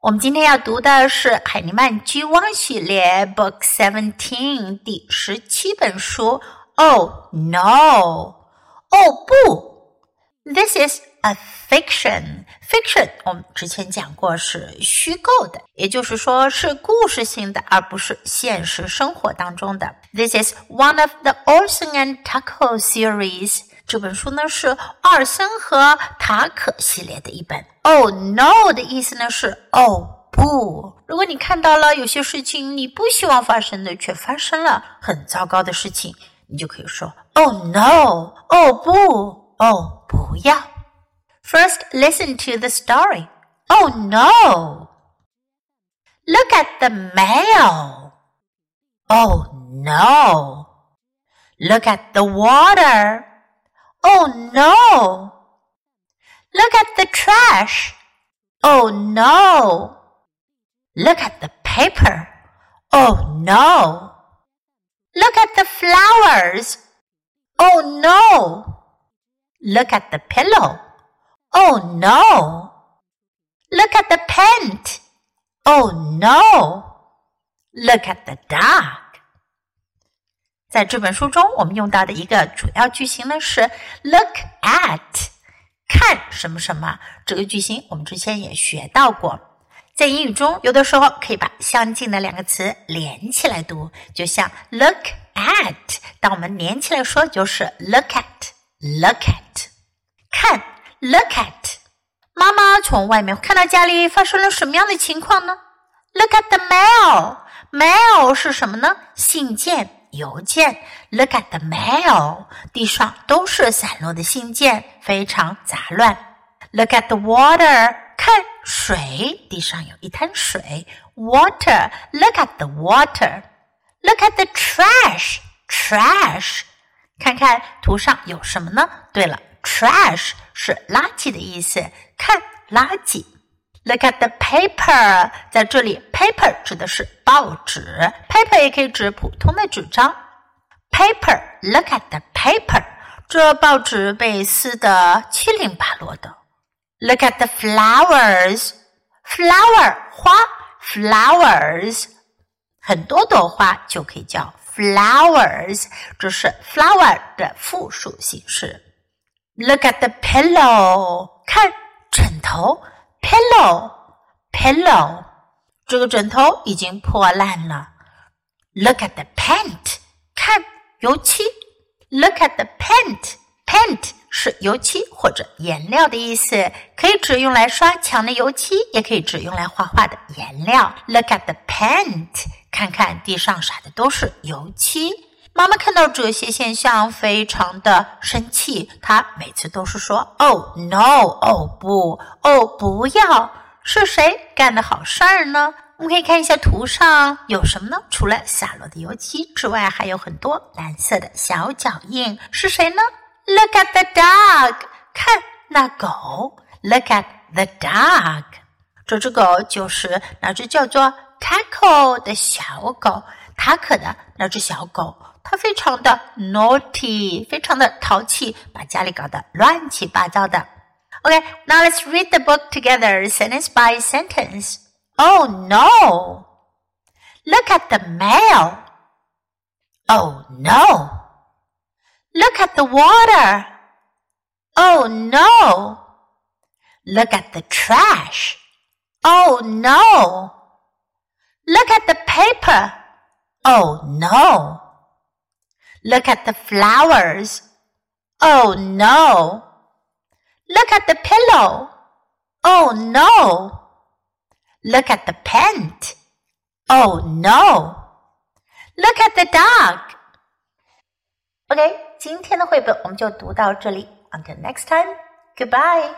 我们今天要读的是海尼曼居汪系列 Book Seventeen 第十七本书。Oh no！哦不！This is a fiction. Fiction 我们之前讲过是虚构的，也就是说是故事性的，而不是现实生活当中的。This is one of the Orson and Tucker series. 这本书呢是奥尔森和塔可系列的一本。 Oh no 的意思呢是哦不。如果你看到了有些事情你不希望发生的却发生了，很糟糕的事情，你就可以说 Oh no，哦不，哦不要。First, listen to the story. Oh no! Look at the mail. Oh no! Look at the water. Oh no! Look at the trash. Oh no! Look at the paper. Oh no! Look at the flowers. Oh no! Look at the pillow. Oh no! Look at the paint. Oh no! Look at the dog. 在这本书中，我们用到的一个主要句型呢是 look at。 看什么什么这个句型，我们之前也学到过。在英语中，有的时候可以把相近的两个词连起来读，就像 look at。当我们连起来说，就是 look at，look at。看，look at。妈妈从外面看到家里发生了什么样的情况呢？Look at the mail。mail 是什么呢？信件。邮件，Look at the mail，地上都是散落的信件，非常杂乱。Look at the water，看水，地上有一滩水。Water，Look at the water。Look at the trash，trash，看看图上有什么呢？对了，trash 是垃圾的意思，看垃圾。Look at the paper，在这里，paper 指的是报纸，paper 也可以指普通的纸张。Paper，look at the paper，这报纸被撕得七零八落的。Look at the flowers，flower 花，flowers 很多朵花就可以叫 flowers，这是 flower 的复数形式。Look at the pillow，看枕头。pillow pillow，这个枕头已经破烂了。Look at the paint，看油漆。Look at the paint，paint 是油漆或者颜料的意思，可以指用来刷墙的油漆，也可以指用来画画的颜料。Look at the paint，看看地上撒的都是油漆。妈妈看到这些现象，非常的生气。她每次都是说：“Oh no！哦不！哦不要！”是谁干的好事儿呢？我们可以看一下图上有什么呢？除了洒落的油漆之外，还有很多蓝色的小脚印。是谁呢？Look at the dog！看那狗。Look at the dog！这只狗就是那只叫做 Taco 的小狗。塔可的那只小狗。它非常的 naughty，非常的淘气，把家里搞得乱七八糟的。Okay, now let's read the book together, sentence by sentence. Oh no! Look at the mail. Oh no! Look at the water. Oh no! Look at the trash. Oh no! Look at the paper. Oh no! Look at the flowers. Oh no. Look at the pillow. Oh no. Look at the paint. Oh no. Look at the dog. OK，今天的绘本我们就读到这里。Until next time, goodbye.